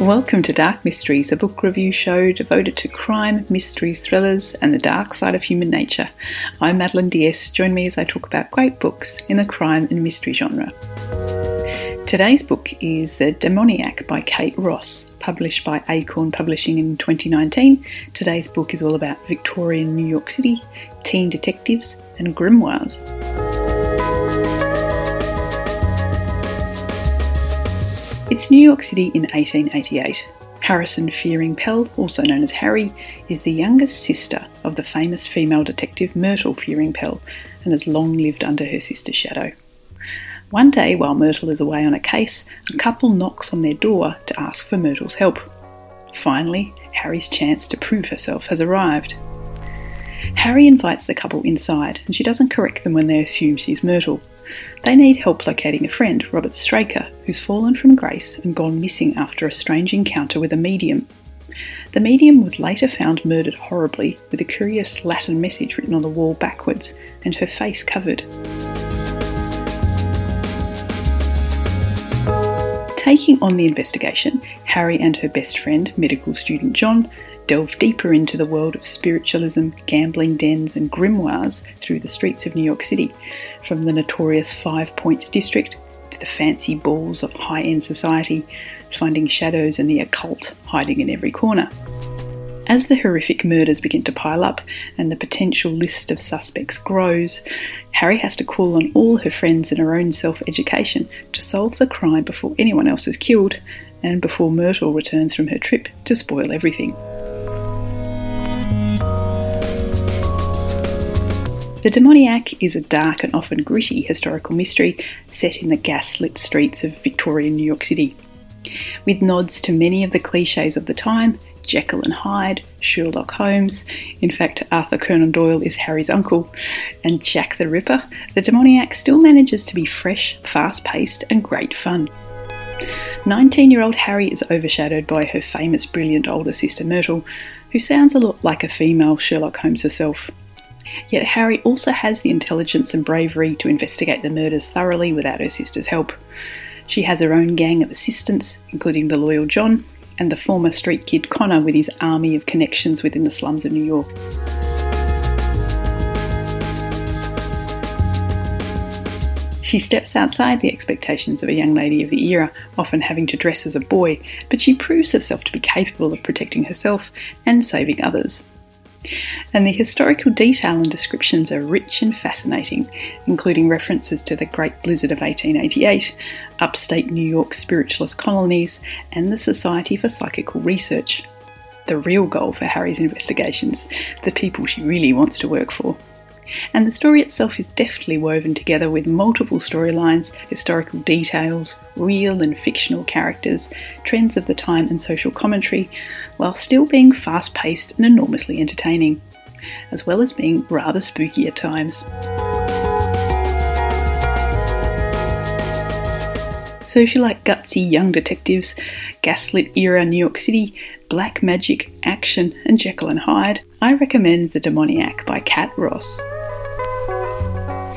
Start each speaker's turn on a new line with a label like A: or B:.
A: Welcome to Dark Mysteries, a book review show devoted to crime, mysteries, thrillers, and the dark side of human nature. I'm Madeline Diaz. Join me as I talk about great books in the crime and mystery genre. Today's book is The Demoniac by Kat Ross, published by Acorn Publishing in 2019. Today's book is all about Victorian New York City, teen detectives, and grimoires. It's New York City in 1888. Harrison Fearing Pell, also known as Harry, is the youngest sister of the famous female detective Myrtle Fearing Pell and has long lived under her sister's shadow. One day, while Myrtle is away on a case, a couple knocks on their door to ask for Myrtle's help. Finally, Harry's chance to prove herself has arrived. Harry invites the couple inside, and she doesn't correct them when they assume she's Myrtle. They need help locating a friend, Robert Straker, who's fallen from grace and gone missing after a strange encounter with a medium. The medium was later found murdered horribly, with a curious Latin message written on the wall backwards and her face covered. Taking on the investigation, Harry and her best friend, medical student John, delve deeper into the world of spiritualism, gambling dens, and grimoires through the streets of New York City, from the notorious Five Points District to the fancy balls of high end society, finding shadows and the occult hiding in every corner. As the horrific murders begin to pile up and the potential list of suspects grows, Harry has to call on all her friends and her own self education to solve the crime before anyone else is killed and before Myrtle returns from her trip to spoil everything. The Demoniac is a dark and often gritty historical mystery set in the gaslit streets of Victorian New York City. With nods to many of the cliches of the time, Jekyll and Hyde, Sherlock Holmes, in fact, Arthur Conan Doyle is Harry's uncle, and Jack the Ripper, the demoniac still manages to be fresh, fast paced, and great fun. 19 year old Harry is overshadowed by her famous, brilliant older sister Myrtle, who sounds a lot like a female Sherlock Holmes herself. Yet Harry also has the intelligence and bravery to investigate the murders thoroughly without her sister's help. She has her own gang of assistants, including the loyal John and the former street kid Connor with his army of connections within the slums of New York. She steps outside the expectations of a young lady of the era, often having to dress as a boy, but she proves herself to be capable of protecting herself and saving others. And the historical detail and descriptions are rich and fascinating, including references to the Great Blizzard of 1888, upstate New York spiritualist colonies, and the Society for Psychical Research. The real goal for Harry's investigations, the people she really wants to work for. And the story itself is deftly woven together with multiple storylines, historical details, real and fictional characters, trends of the time, and social commentary, while still being fast paced and enormously entertaining, as well as being rather spooky at times. So, if you like gutsy young detectives, gaslit era New York City, black magic, action, and Jekyll and Hyde, I recommend The Demoniac by Kat Ross.